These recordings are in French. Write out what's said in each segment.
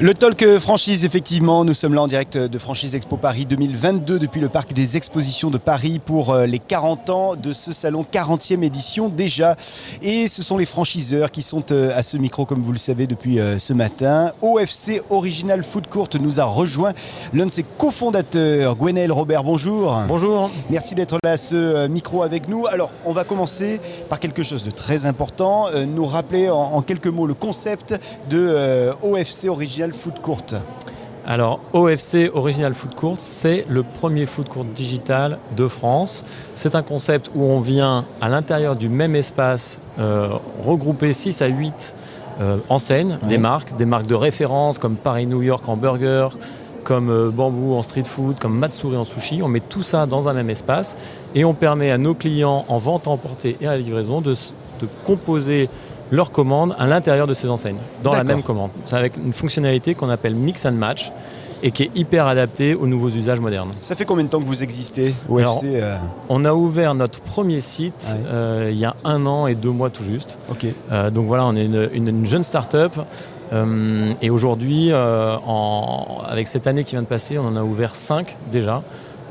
Le Talk Franchise, effectivement, nous sommes là en direct de Franchise Expo Paris 2022 depuis le parc des expositions de Paris pour euh, les 40 ans de ce salon, 40e édition déjà. Et ce sont les franchiseurs qui sont euh, à ce micro, comme vous le savez, depuis euh, ce matin. OFC Original Food Court nous a rejoint l'un de ses cofondateurs, Gwenaël Robert, bonjour. Bonjour. Merci d'être là à ce micro avec nous. Alors, on va commencer par quelque chose de très important, nous rappeler en quelques mots le concept de OFC Original Food Court alors, OFC Original Food Court, c'est le premier food court digital de France. C'est un concept où on vient à l'intérieur du même espace euh, regrouper 6 à 8 euh, enseignes, des marques, des marques de référence comme Paris-New York en burger, comme euh, Bambou en street food, comme Matsuri en sushi. On met tout ça dans un même espace et on permet à nos clients en vente à emporter et à la livraison de, de composer leur commande à l'intérieur de ces enseignes, dans la même commande. C'est avec une fonctionnalité qu'on appelle Mix and Match et qui est hyper adaptée aux nouveaux usages modernes. Ça fait combien de temps que vous existez euh On a ouvert notre premier site euh, il y a un an et deux mois tout juste. Euh, donc voilà, on est une, une jeune start-up. et aujourd'hui, avec cette année qui vient de passer, on en a ouvert cinq déjà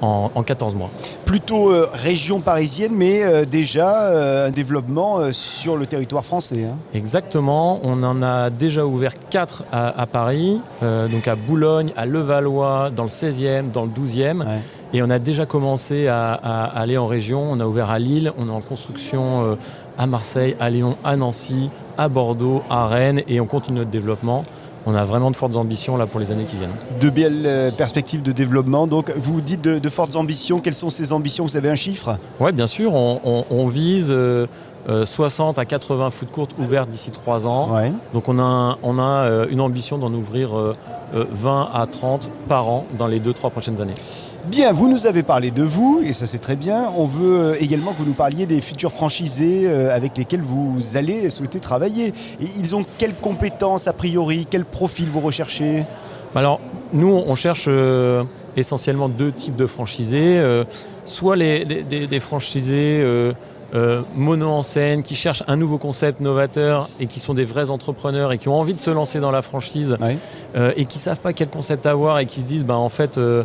en, 14 mois. Plutôt euh, région parisienne, mais euh, déjà euh, un développement sur le territoire français. Hein. Exactement, on en a déjà ouvert 4 à, Paris, donc à Boulogne, à Levallois, dans le 16e, dans le 12e. Et on a déjà commencé à, aller en région. On a ouvert à Lille, on est en construction à Marseille, à Lyon, à Nancy, à Bordeaux, à Rennes, et on continue notre développement on a vraiment de fortes ambitions là pour les années qui viennent. De belles euh, perspectives de développement. Donc vous dites de, fortes ambitions. Quelles sont ces ambitions? Vous avez un chiffre? Oui, bien sûr. On, vise 60 euh, à 80 foot courtes ouvertes d'ici 3 ans. Donc on a, on a euh, une ambition d'en ouvrir 20 à 30 par an dans les 2-3 prochaines années. Bien, vous nous avez parlé de vous, et ça c'est très bien. On veut euh, également que vous nous parliez des futurs franchisés euh, avec lesquels vous allez souhaiter travailler. Et ils ont quelles compétences a priori, quel profil vous recherchez? Alors, nous, on cherche euh, essentiellement deux types de franchisés. soit les, des, franchisés mono en scène, qui cherchent un nouveau concept novateur et qui sont des vrais entrepreneurs et qui ont envie de se lancer dans la franchise et qui ne savent pas quel concept avoir et qui se disent bah, en fait euh,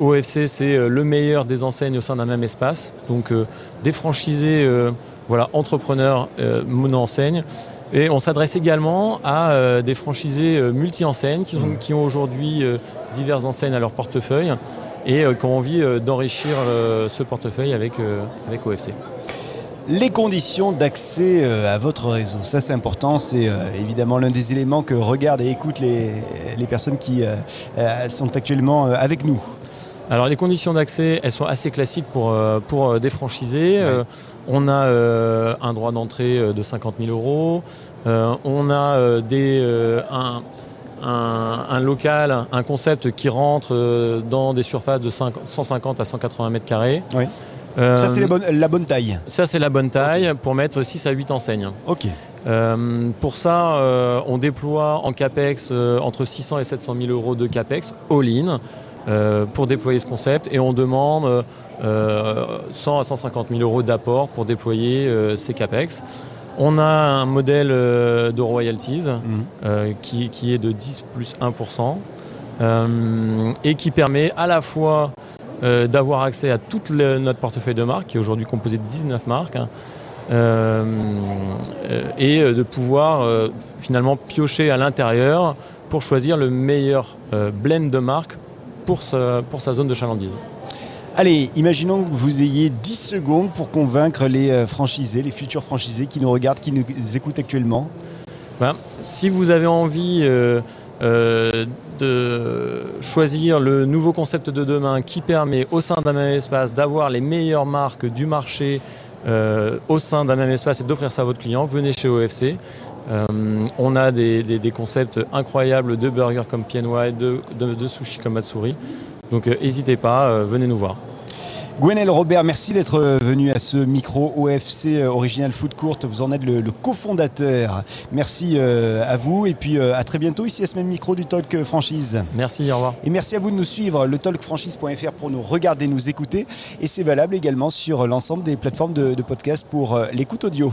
OFC, c'est euh, le meilleur des enseignes au sein d'un même espace. Donc euh, des franchisés, voilà, entrepreneurs mono-enseignes. Et on s'adresse également à des franchisés multi-enseignes qui, mmh. qui, ont aujourd'hui diverses enseignes à leur portefeuille et qui ont envie d'enrichir ce portefeuille avec, avec OFC. Les conditions d'accès à votre réseau, ça c'est important, c'est évidemment l'un des éléments que regardent et écoutent les, les personnes qui sont actuellement avec nous. Alors les conditions d'accès, elles sont assez classiques pour, euh, pour euh, des franchisés. Euh, on a un droit d'entrée de 50 000 euros. on a des, un, local, un concept qui rentre dans des surfaces de 150 à 180 mètres carrés. ça c'est la bonne, taille Ça c'est la bonne taille pour mettre 6 à 8 enseignes. Ok. pour ça, on déploie en CAPEX entre 600 et 700 000 euros de CAPEX all-in. Euh, pour déployer ce concept et on demande 100 euh, à 150 000 euros d'apport pour déployer euh, ces CAPEX. On a un modèle de royalties mhm. qui, est de 10 plus 1% et qui permet à la fois d'avoir accès à toute notre portefeuille de marques, qui est aujourd'hui composé de 19 marques, hein, et de pouvoir finalement piocher à l'intérieur pour choisir le meilleur blend de marques pour, pour sa zone de chalandise. Allez, imaginons que vous ayez 10 secondes pour convaincre les euh, franchisés, les futurs franchisés qui nous regardent, qui nous écoutent actuellement. Ben, si vous avez envie euh, euh, de choisir le nouveau concept de demain qui permet au sein d'un même espace d'avoir les meilleures marques du marché au sein d'un même espace et d'offrir ça à votre client, venez chez OFC. Euh, on a des, concepts incroyables de burgers comme PNY, de, de, de sushi comme Matsuri. Donc euh, n'hésitez pas, euh, venez nous voir. Gwenel Robert, merci d'être venu à ce micro OFC Original Food Court. Vous en êtes le, cofondateur. Merci à vous et puis à très bientôt ici à ce même micro du Talk Franchise. Merci, au revoir. Et merci à vous de nous suivre, le talkfranchise.fr pour nous regarder, nous écouter. Et c'est valable également sur l'ensemble des plateformes de, de podcast pour l'écoute audio.